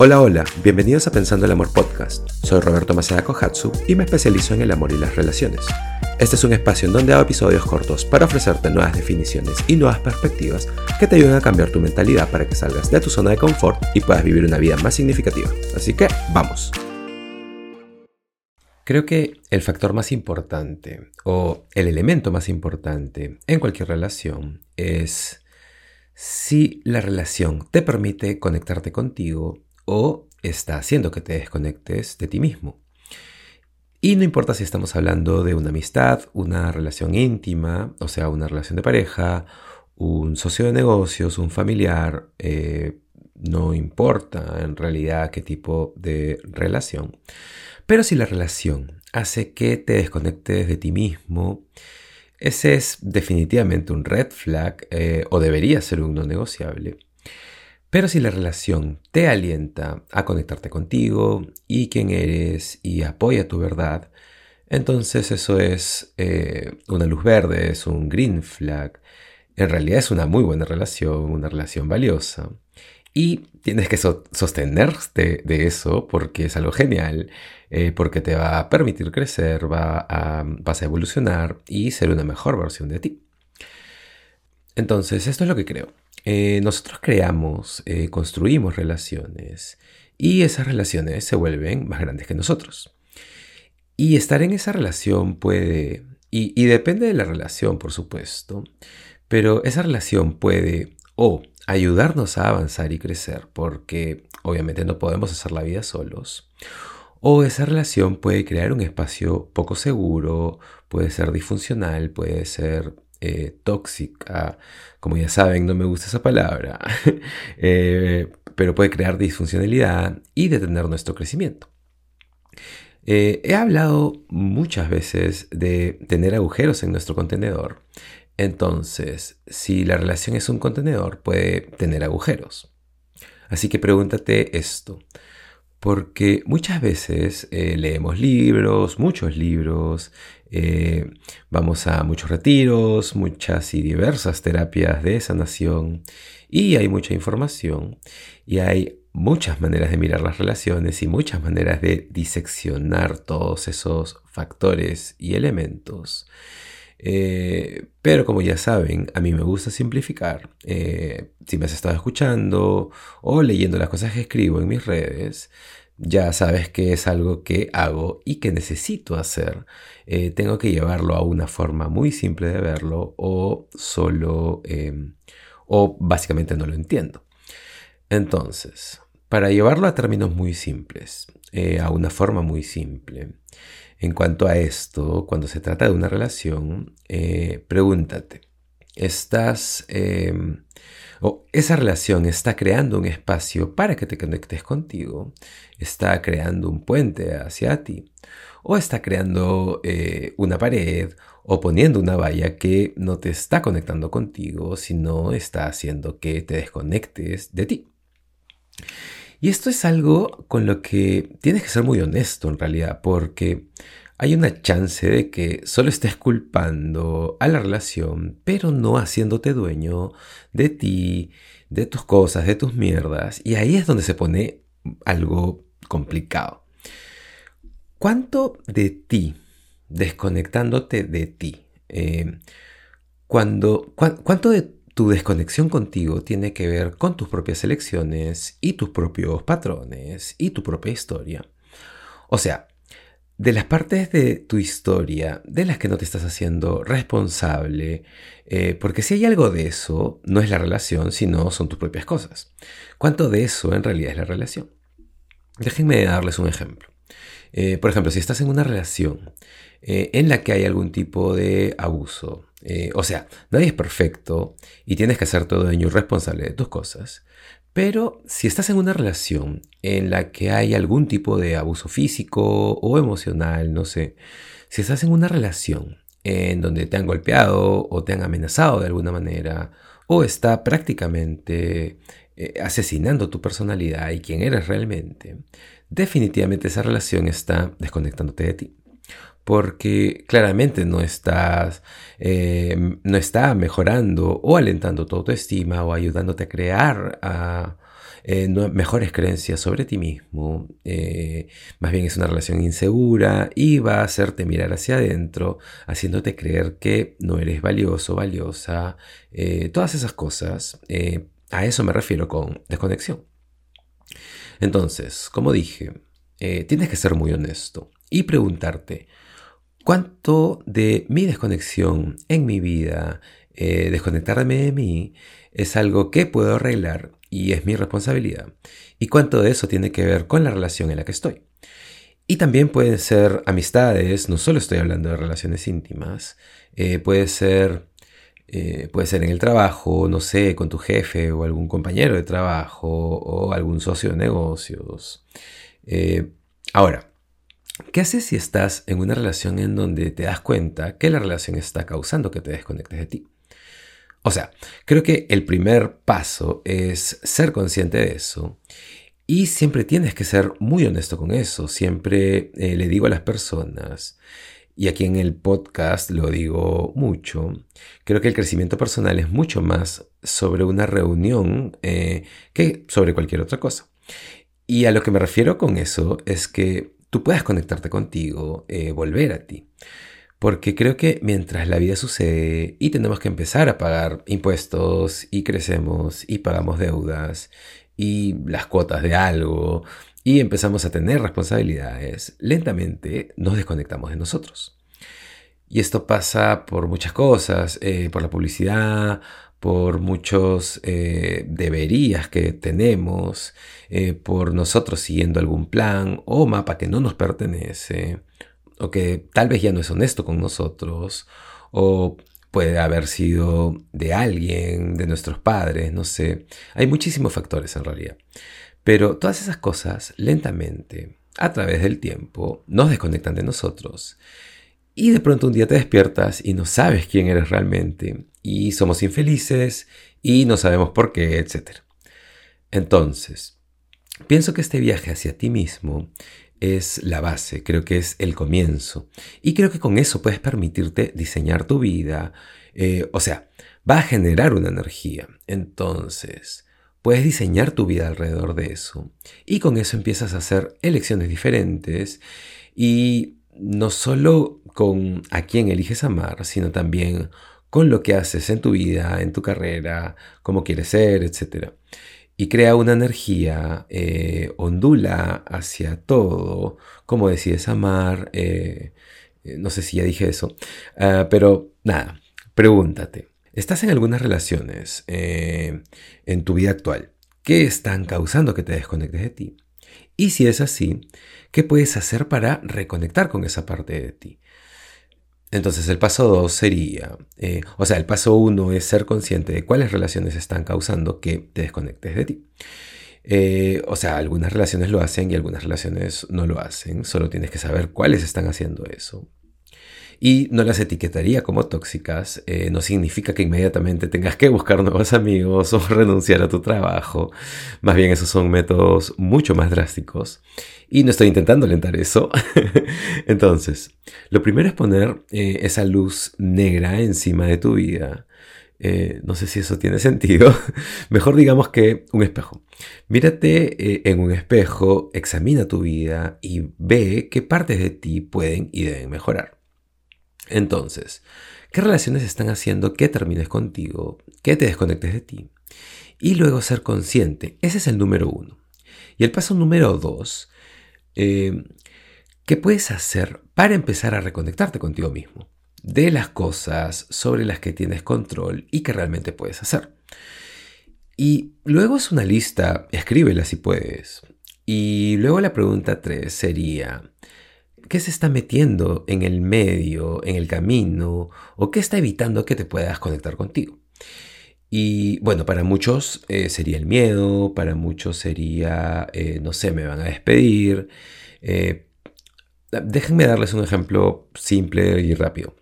Hola, hola, bienvenidos a Pensando el Amor Podcast. Soy Roberto Maceda Kohatsu y me especializo en el amor y las relaciones. Este es un espacio en donde hago episodios cortos para ofrecerte nuevas definiciones y nuevas perspectivas que te ayuden a cambiar tu mentalidad para que salgas de tu zona de confort y puedas vivir una vida más significativa. Así que, vamos. Creo que el factor más importante o el elemento más importante en cualquier relación es si la relación te permite conectarte contigo o está haciendo que te desconectes de ti mismo. Y no importa si estamos hablando de una amistad, una relación íntima, o sea, una relación de pareja, un socio de negocios, un familiar, eh, no importa en realidad qué tipo de relación. Pero si la relación hace que te desconectes de ti mismo, ese es definitivamente un red flag eh, o debería ser un no negociable. Pero si la relación te alienta a conectarte contigo y quién eres y apoya tu verdad, entonces eso es eh, una luz verde, es un green flag. En realidad es una muy buena relación, una relación valiosa. Y tienes que sostenerte de eso porque es algo genial, eh, porque te va a permitir crecer, va a, vas a evolucionar y ser una mejor versión de ti. Entonces, esto es lo que creo. Eh, nosotros creamos, eh, construimos relaciones y esas relaciones se vuelven más grandes que nosotros. Y estar en esa relación puede, y, depende de la relación, por supuesto, pero esa relación puede o ayudarnos a avanzar y crecer, porque obviamente no podemos hacer la vida solos. O esa relación puede crear un espacio poco seguro, puede ser disfuncional, puede ser eh, tóxica, como ya saben, no me gusta esa palabra, eh, pero puede crear disfuncionalidad y detener nuestro crecimiento. Eh, he hablado muchas veces de tener agujeros en nuestro contenedor. Entonces, si la relación es un contenedor, puede tener agujeros. Así que pregúntate esto. Porque muchas veces eh, leemos libros, muchos libros, eh, vamos a muchos retiros, muchas y diversas terapias de sanación y hay mucha información y hay muchas maneras de mirar las relaciones y muchas maneras de diseccionar todos esos factores y elementos. Eh, pero como ya saben, a mí me gusta simplificar. Eh, si me has estado escuchando o leyendo las cosas que escribo en mis redes, ya sabes que es algo que hago y que necesito hacer. Eh, tengo que llevarlo a una forma muy simple de verlo o solo em, o básicamente no lo entiendo. Entonces, para llevarlo a términos muy simples, a una forma muy simple, en cuanto a esto, cuando se trata de una relación, eh, pregúntate, ¿estás... Em, o esa relación está creando un espacio para que te conectes contigo, está creando un puente hacia ti, o está creando eh, una pared o poniendo una valla que no te está conectando contigo, sino está haciendo que te desconectes de ti. Y esto es algo con lo que tienes que ser muy honesto en realidad, porque hay una chance de que solo estés culpando a la relación, pero no haciéndote dueño de ti, de tus cosas, de tus mierdas. Y ahí es donde se pone algo complicado. ¿Cuánto de ti, desconectándote de ti, eh, cuando, cuánto de tu desconexión contigo tiene que ver con tus propias elecciones y tus propios patrones y tu propia historia. O sea, de las partes de tu historia de las que no te estás haciendo responsable, eh, porque si hay algo de eso, no es la relación, sino son tus propias cosas. ¿Cuánto de eso en realidad es la relación? Déjenme darles un ejemplo. Eh, por ejemplo, si estás en una relación eh, en la que hay algún tipo de abuso, eh, o sea, nadie es perfecto y tienes que hacer todo dueño responsable de tus cosas. Pero si estás en una relación en la que hay algún tipo de abuso físico o emocional, no sé, si estás en una relación en donde te han golpeado o te han amenazado de alguna manera, o está prácticamente eh, asesinando tu personalidad y quién eres realmente, definitivamente esa relación está desconectándote de ti. Porque claramente no estás, eh, no está mejorando o alentando tu autoestima o ayudándote a crear eh, mejores creencias sobre ti mismo. Eh, más bien es una relación insegura y va a hacerte mirar hacia adentro, haciéndote creer que no eres valioso, valiosa, todas esas cosas. a eso me refiero con desconexión. Entonces, como dije, tienes que ser muy honesto y preguntarte, cuánto de mi desconexión en mi vida, eh, desconectarme de mí, es algo que puedo arreglar y es mi responsabilidad. Y cuánto de eso tiene que ver con la relación en la que estoy. Y también pueden ser amistades, no solo estoy hablando de relaciones íntimas, eh, puede ser... Eh, puede ser en el trabajo, no sé, con tu jefe o algún compañero de trabajo o algún socio de negocios. ahora, ¿Qué haces si estás en una relación en donde te das cuenta que la relación está causando que te desconectes de ti? O sea, creo que el primer paso es ser consciente de eso y siempre tienes que ser muy honesto con eso. Siempre eh, le digo a las personas, y aquí en el podcast lo digo mucho, creo que el crecimiento personal es mucho más sobre una reunión eh, que sobre cualquier otra cosa. Y a lo que me refiero con eso es que tú puedas conectarte contigo, eh, volver a ti. Porque creo que mientras la vida sucede y tenemos que empezar a pagar impuestos y crecemos y pagamos deudas y las cuotas de algo y empezamos a tener responsabilidades, lentamente nos desconectamos de nosotros. Y esto pasa por muchas cosas, eh, por la publicidad, por muchos eh, deberías que tenemos, eh, por nosotros siguiendo algún plan o mapa que no nos pertenece, o que tal vez ya no es honesto con nosotros, o puede haber sido de alguien, de nuestros padres, no sé. Hay muchísimos factores en realidad. Pero todas esas cosas, lentamente, a través del tiempo, nos desconectan de nosotros. Y de pronto un día te despiertas y no sabes quién eres realmente y somos infelices y no sabemos por qué, etc. Entonces, pienso que este viaje hacia ti mismo es la base, creo que es el comienzo y creo que con eso puedes permitirte diseñar tu vida, eh, o sea, va a generar una energía. Entonces, puedes diseñar tu vida alrededor de eso y con eso empiezas a hacer elecciones diferentes y no solo con a quién eliges amar, sino también con lo que haces en tu vida, en tu carrera, cómo quieres ser, etc. Y crea una energía, eh, ondula hacia todo, cómo decides amar, eh, eh, no sé si ya dije eso, ah, pero nada, pregúntate, ¿estás en algunas relaciones en tu vida actual que están causando que te desconectes de ti? Y si es así, ¿qué puedes hacer para reconectar con esa parte de ti? Entonces el paso 2 sería, eh, o sea, el paso 1 es ser consciente de cuáles relaciones están causando que te desconectes de ti. Eh, o sea, algunas relaciones lo hacen y algunas relaciones no lo hacen, solo tienes que saber cuáles están haciendo eso y no las etiquetaría como tóxicas, eh, no significa que inmediatamente tengas que buscar nuevos amigos o renunciar a tu trabajo. Más bien esos son métodos mucho más drásticos y no estoy intentando alentar eso. Entonces, lo primero es poner eh, esa luz negra encima de tu vida. Eh, no sé si eso tiene sentido. Mejor digamos que un espejo. Mírate en un espejo, examina tu vida y ve qué partes de ti pueden y deben mejorar. Entonces, ¿qué relaciones están haciendo que termines contigo, que te desconectes de ti? Y luego ser consciente. Ese es el número uno. Y el paso número dos, eh, ¿qué puedes hacer para empezar a reconectarte contigo mismo? De las cosas sobre las que tienes control y que realmente puedes hacer. Y luego es una lista, escríbela si puedes. Y luego la pregunta tres sería, ¿Qué se está metiendo en el medio, en el camino, o qué está evitando que te puedas conectar contigo? Y bueno, para muchos eh, sería el miedo, para muchos sería, eh, no sé, me van a despedir. Eh, déjenme darles un ejemplo simple y rápido.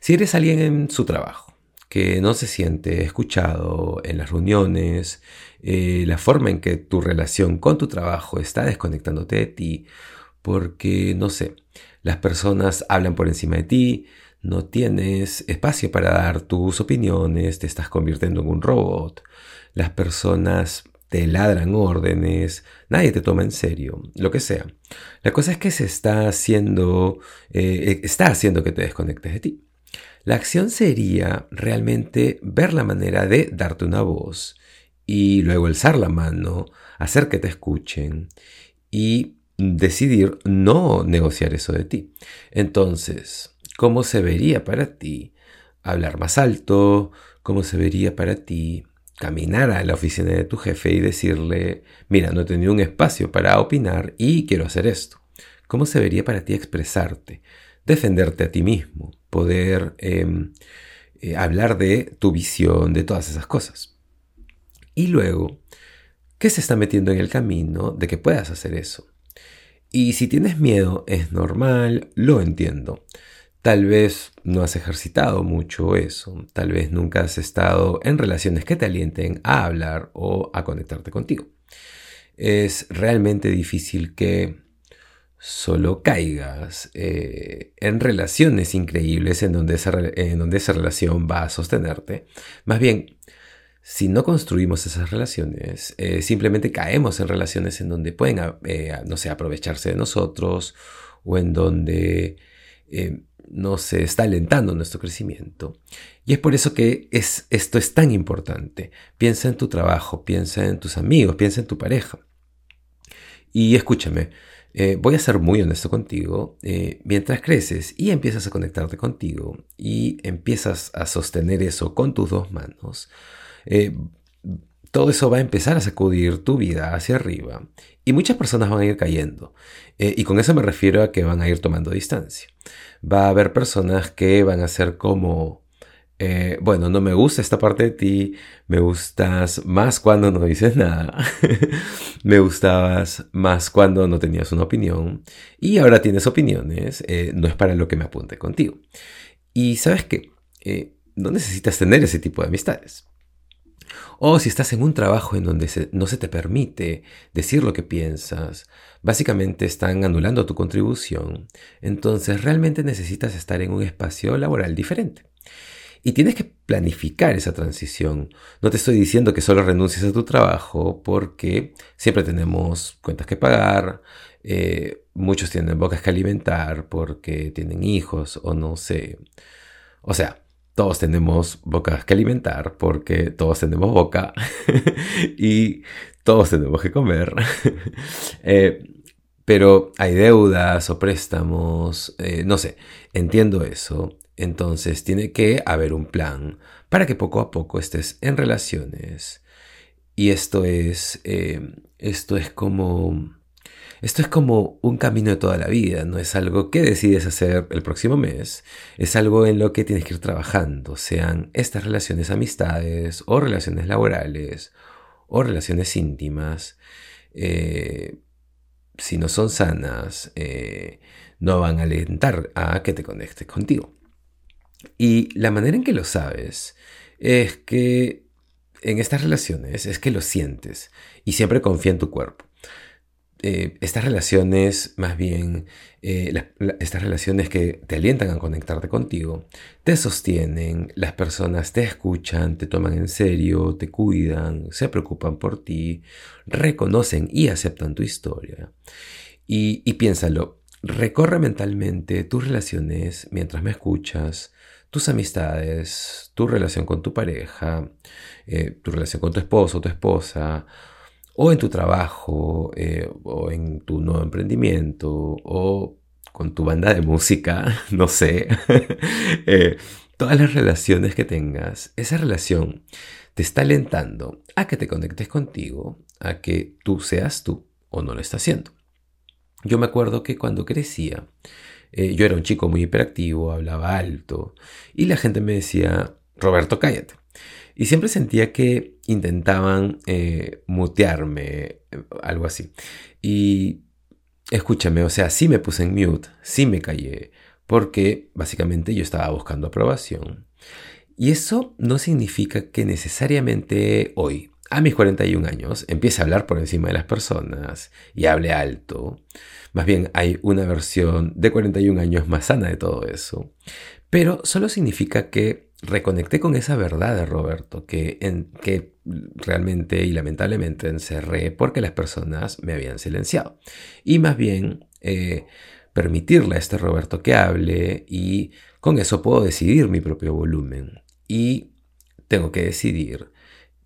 Si eres alguien en su trabajo que no se siente escuchado en las reuniones, la forma en que tu relación con tu trabajo está desconectándote de ti, porque, no sé, Las personas hablan por encima de ti, no tienes espacio para dar tus opiniones, te estás convirtiendo en un robot. Las personas te ladran órdenes, nadie te toma en serio, lo que sea. La cosa es que se está haciendo, eh, está haciendo que te desconectes de ti. La acción sería realmente ver la manera de darte una voz y luego alzar la mano, hacer que te escuchen y decidir no negociar eso de ti. Entonces, ¿cómo se vería para ti hablar más alto? ¿Cómo se vería para ti caminar a la oficina de tu jefe y decirle, mira, no he tenido un espacio para opinar y quiero hacer esto? ¿Cómo se vería para ti expresarte? defenderte a ti mismo, poder em, eh, hablar de tu visión, de todas esas cosas. Y luego, ¿qué se está metiendo en el camino de que puedas hacer eso? Y si tienes miedo, es normal, lo entiendo. Tal vez no has ejercitado mucho eso, tal vez nunca has estado en relaciones que te alienten a hablar o a conectarte contigo. Es realmente difícil que solo caigas eh, en relaciones increíbles en donde, esa, en donde esa relación va a sostenerte. Más bien, si no construimos esas relaciones, eh, simplemente caemos en relaciones en donde pueden, eh, no sé, aprovecharse de nosotros o en donde no se está alentando nuestro crecimiento. Y es por eso que es, esto es tan importante. Piensa en tu trabajo, piensa en tus amigos, piensa en tu pareja. Y escúchame, eh, voy a ser muy honesto contigo, eh, mientras creces y empiezas a conectarte contigo y empiezas a sostener eso con tus dos manos, eh, todo eso va a empezar a sacudir tu vida hacia arriba y muchas personas van a ir cayendo. y con eso me refiero a que van a ir tomando distancia. Va a haber personas que van a ser como eh, bueno, no me gusta esta parte de ti, me gustas más cuando no dices nada, me gustabas más cuando no tenías una opinión y ahora tienes opiniones, eh, no es para lo que me apunte contigo. Y sabes que eh, no necesitas tener ese tipo de amistades. O si estás en un trabajo en donde no se te permite decir lo que piensas, básicamente están anulando tu contribución, entonces realmente necesitas estar en un espacio laboral diferente. Y tienes que planificar esa transición. No te estoy diciendo que solo renuncies a tu trabajo porque siempre tenemos cuentas que pagar, eh, muchos tienen bocas que alimentar porque tienen hijos o no sé. O sea, todos tenemos bocas que alimentar porque todos tenemos boca y todos tenemos que comer. Eh, pero hay deudas o préstamos, eh, no sé, entiendo eso. Entonces tiene que haber un plan para que poco a poco estés en relaciones. Y esto es, eh, esto es como, esto es como un camino de toda la vida. No es algo que decides hacer el próximo mes. Es algo en lo que tienes que ir trabajando. Sean estas relaciones amistades o relaciones laborales o relaciones íntimas. Eh, si no son sanas, eh, no van a alentar a que te conectes contigo. Y la manera en que lo sabes es que en estas relaciones es que lo sientes y siempre confía en tu cuerpo. Eh, estas relaciones, más bien, eh, estas relaciones que te alientan a conectarte contigo, te sostienen, las personas te escuchan, te toman en serio, te cuidan, se preocupan por ti, reconocen y aceptan tu historia. Y, piénsalo, recorre mentalmente tus relaciones mientras me escuchas, tus amistades, tu relación con tu pareja, eh, tu relación con tu esposo o tu esposa, o en tu trabajo, eh, o en tu nuevo emprendimiento, o con tu banda de música, no sé. Eh, todas las relaciones que tengas, esa relación te está alentando a que te conectes contigo, a que tú seas tú o no lo estás haciendo. Yo me acuerdo que cuando crecía, eh, yo era un chico muy hiperactivo, hablaba alto y la gente me decía, Roberto, cállate. Y siempre sentía que intentaban eh, mutearme, algo así. Y escúchame, o sea, sí me puse en mute, sí me callé, porque básicamente yo estaba buscando aprobación. Y eso no significa que necesariamente hoy, a mis 41 años empiece a hablar por encima de las personas y hable alto. Más bien hay una versión de 41 años más sana de todo eso. Pero solo significa que reconecté con esa verdad de Roberto que, en, que realmente y lamentablemente encerré porque las personas me habían silenciado. Y más bien eh, permitirle a este Roberto que hable y con eso puedo decidir mi propio volumen. Y tengo que decidir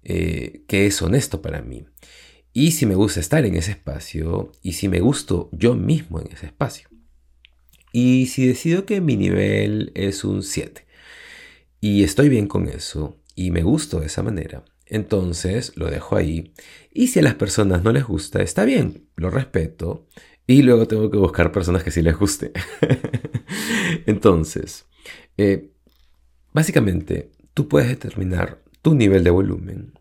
eh, qué es honesto para mí. Y si me gusta estar en ese espacio y si me gusto yo mismo en ese espacio. Y si decido que mi nivel es un 7 y estoy bien con eso y me gusto de esa manera, entonces lo dejo ahí. Y si a las personas no les gusta, está bien, lo respeto. Y luego tengo que buscar personas que sí les guste. entonces, eh, básicamente, tú puedes determinar tu nivel de volumen.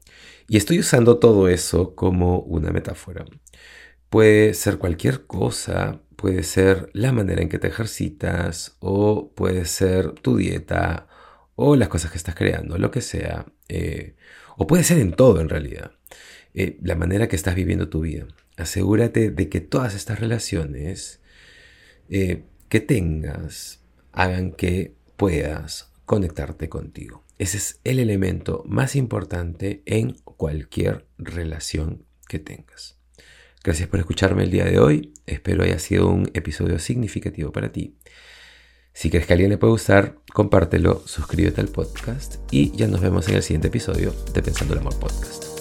Y estoy usando todo eso como una metáfora. Puede ser cualquier cosa, puede ser la manera en que te ejercitas, o puede ser tu dieta, o las cosas que estás creando, lo que sea. Eh, o puede ser en todo en realidad. Eh, la manera que estás viviendo tu vida. Asegúrate de que todas estas relaciones eh, que tengas hagan que puedas conectarte contigo. Ese es el elemento más importante en cualquier relación que tengas. Gracias por escucharme el día de hoy. Espero haya sido un episodio significativo para ti. Si crees que alguien le puede gustar, compártelo, suscríbete al podcast y ya nos vemos en el siguiente episodio de Pensando el Amor Podcast.